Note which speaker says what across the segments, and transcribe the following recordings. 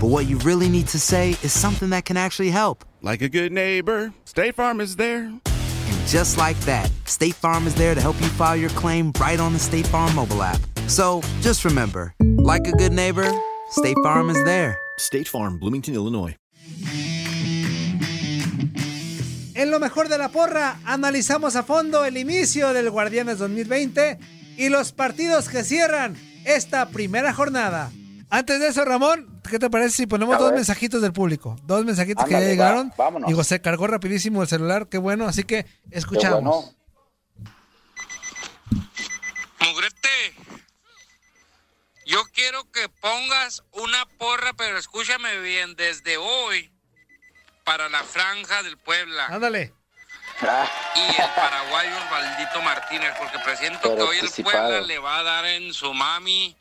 Speaker 1: but what you really need to say is something that can actually help.
Speaker 2: Like a good neighbor, State Farm is there.
Speaker 1: And just like that, State Farm is there to help you file your claim right on the State Farm mobile app. So just remember, like a good neighbor, State Farm is there.
Speaker 3: State Farm, Bloomington, Illinois.
Speaker 4: En lo mejor de la porra, analizamos a fondo el inicio del Guardianes 2020 y los partidos que cierran esta primera jornada. Antes de eso, Ramón, ¿qué te parece si ponemos
Speaker 5: A
Speaker 4: dos mensajitos del público? Dos mensajitos que ya llegaron.
Speaker 5: va, vámonos.
Speaker 4: Digo, se cargó rapidísimo el celular, qué bueno, así que escuchamos.
Speaker 5: bueno.
Speaker 6: Mugrete, yo quiero que pongas una porra, pero escúchame bien, desde hoy para la franja del Puebla
Speaker 4: Ándale.
Speaker 6: y el paraguayo Osvaldito Martínez, porque presiento que hoy el
Speaker 5: anticipado.
Speaker 6: Puebla le va a dar en su mami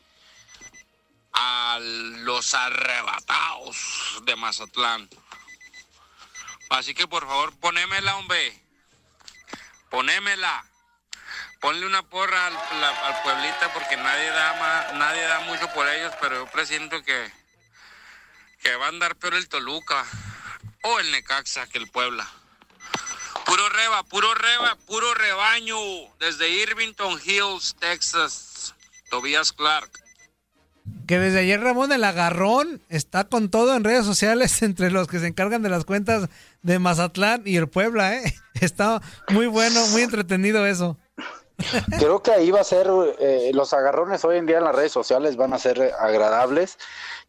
Speaker 6: a los arrebatados de Mazatlán. Así que por favor, ponémela, hombre. Ponémela. Ponle una porra al, la- pueblita porque nadie da ma- nadie da mucho por ellos, pero yo presiento que, que va a andar peor el Toluca o el Necaxa que el Puebla. Puro reba, puro reba, puro rebaño desde Irvington Hills, Texas. Tobias Clark.
Speaker 4: Que desde ayer Ramón el agarrón está con todo en redes sociales entre los que se encargan de las cuentas de Mazatlán y el Puebla, ¿eh? Está muy bueno, muy entretenido eso.
Speaker 5: Creo que ahí va a ser, eh, los agarrones hoy en día en las redes sociales van a ser agradables,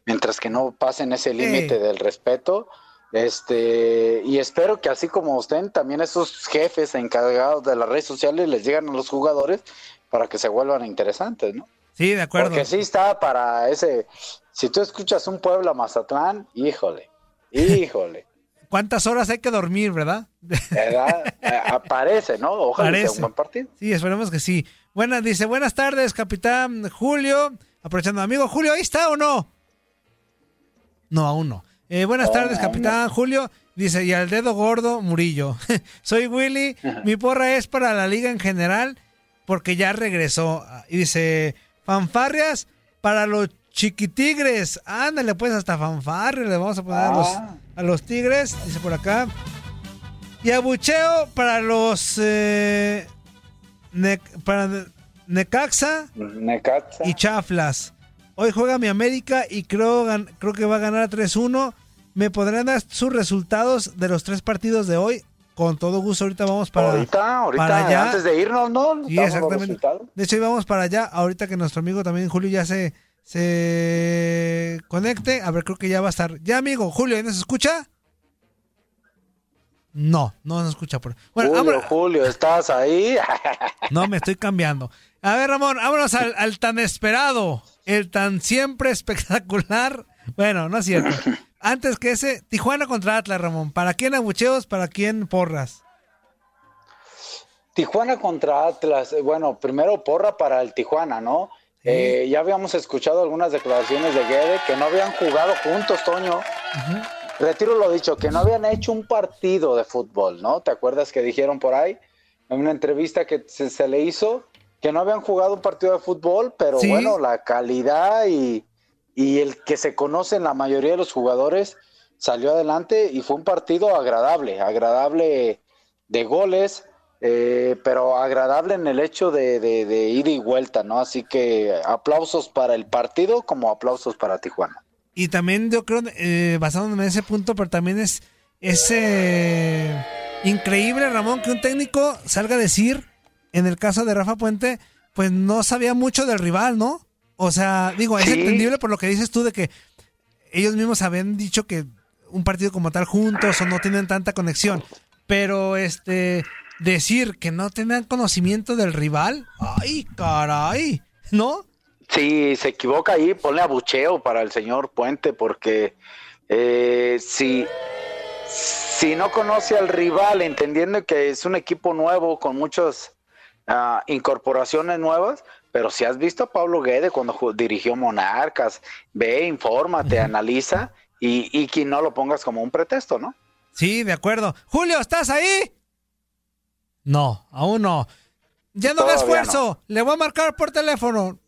Speaker 5: mientras que no pasen ese límite del respeto. Este, y espero que así como estén, también esos jefes encargados de las redes sociales les llegan a los jugadores para que se vuelvan interesantes, ¿no?
Speaker 4: Sí, de acuerdo.
Speaker 5: Porque sí está para ese, si tú escuchas un Puebla Mazatlán, híjole, híjole,
Speaker 4: ¿Cuántas horas hay que dormir, verdad?
Speaker 5: ¿verdad? Eh, aparece, ¿no? Ojalá sea un buen partido.
Speaker 4: Sí, esperemos que sí. Buenas, dice, buenas tardes, capitán Julio. Aprovechando, amigo Julio, ¿ahí está o no? No, aún no. Eh, buenas
Speaker 5: Oh,
Speaker 4: tardes, capitán Julio. Dice, y al dedo gordo, Murillo. Soy Willy. Mi porra es para la liga en general porque ya regresó. Y dice, fanfarrias para los chiquitigres. Ándale, pues hasta fanfarria le vamos a poner a, los,
Speaker 5: Ah.
Speaker 4: a los tigres. Dice por acá. Y abucheo para los... eh, Ne- para Ne- Necaxa
Speaker 5: Necaxa.
Speaker 4: y Chaflas. Hoy juega mi América y creo, gan- creo que va a ganar 3-1. ¿Me podrán dar sus resultados de los tres partidos de hoy? Con todo gusto, ahorita vamos para,
Speaker 5: ahorita, ahorita,
Speaker 4: para allá.
Speaker 5: antes de irnos, ¿no?
Speaker 4: Sí, exactamente. De hecho, íbamos para allá. Ahorita que nuestro amigo también, Julio, ya se, se conecte. A ver, creo que ya va a estar. Ya, amigo, Julio, ¿nos escucha? No, no nos escucha. Por... Bueno,
Speaker 5: Julio,
Speaker 4: vámonos-
Speaker 5: Julio, ¿estás ahí?
Speaker 4: No, me estoy cambiando. A ver, Ramón, vámonos al, al tan esperado, el tan siempre espectacular. Bueno, no es cierto. Antes que ese, Tijuana contra Atlas, Ramón. ¿Para quién abucheos? ¿Para quién porras?
Speaker 5: Tijuana contra Atlas. eh, Bueno, primero porra para el Tijuana, ¿no? Eh, ya habíamos escuchado algunas declaraciones de Guede que no habían jugado juntos, Toño. Retiro lo dicho, que no habían hecho un partido de fútbol, ¿no? ¿Te acuerdas que dijeron por ahí en una entrevista que se, se le hizo que no habían jugado un partido de fútbol, pero
Speaker 4: Sí.
Speaker 5: bueno, la calidad y, y el que se conocen la mayoría de los jugadores salió adelante y fue un partido agradable, agradable de goles, eh, pero agradable en el hecho de, de, y vuelta, ¿no? Así que aplausos para el partido como aplausos para Tijuana.
Speaker 4: Y también yo creo, eh, basándome en ese punto, pero también es, es eh, increíble, Ramón, que un técnico salga a decir, en el caso de Rafa Puente, pues no sabía mucho del rival, ¿no? O sea, digo, es
Speaker 5: Sí.
Speaker 4: entendible por lo que dices tú de que ellos mismos habían dicho que un partido como tal juntos o no tienen tanta conexión. Pero este decir que no tenían conocimiento del rival, ay, caray, ¿no?
Speaker 5: Si se equivoca ahí, ponle abucheo para el señor Puente, porque eh, si, si no conoce al rival, entendiendo que es un equipo nuevo con muchas ah, incorporaciones nuevas, pero si has visto a Pablo Guede cuando dirigió Monarcas, ve, infórmate, analiza y, y que no lo pongas como un pretexto, ¿no?
Speaker 4: Sí, de acuerdo. Julio, ¿estás ahí? No, aún no. Ya no haga
Speaker 5: Todavía
Speaker 4: esfuerzo. Le voy a marcar por teléfono.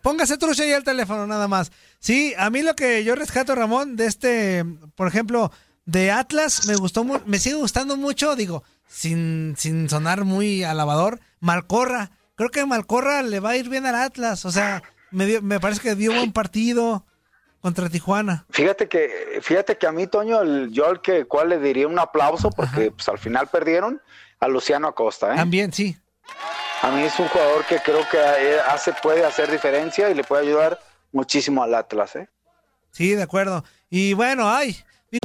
Speaker 4: Póngase trucha ahí al teléfono nada más. Sí, a mí lo que yo rescato, Ramón, de este, por ejemplo, de Atlas, me gustó, me sigue gustando mucho, digo, sin, sin sonar muy alabador, Malcorra. Creo que Malcorra le va a ir bien al Atlas. O sea, me, dio- me parece que dio buen partido contra Tijuana.
Speaker 5: Fíjate que, fíjate que a mí, Toño, el, yo al que cual le diría un aplauso, porque pues, al final perdieron, a Luciano Acosta, ¿eh?
Speaker 4: También, sí.
Speaker 5: A mí es un jugador que creo que eh, hace, puede hacer diferencia y le puede ayudar muchísimo al Atlas, ¿eh?
Speaker 4: Sí, de acuerdo. Y bueno, ay,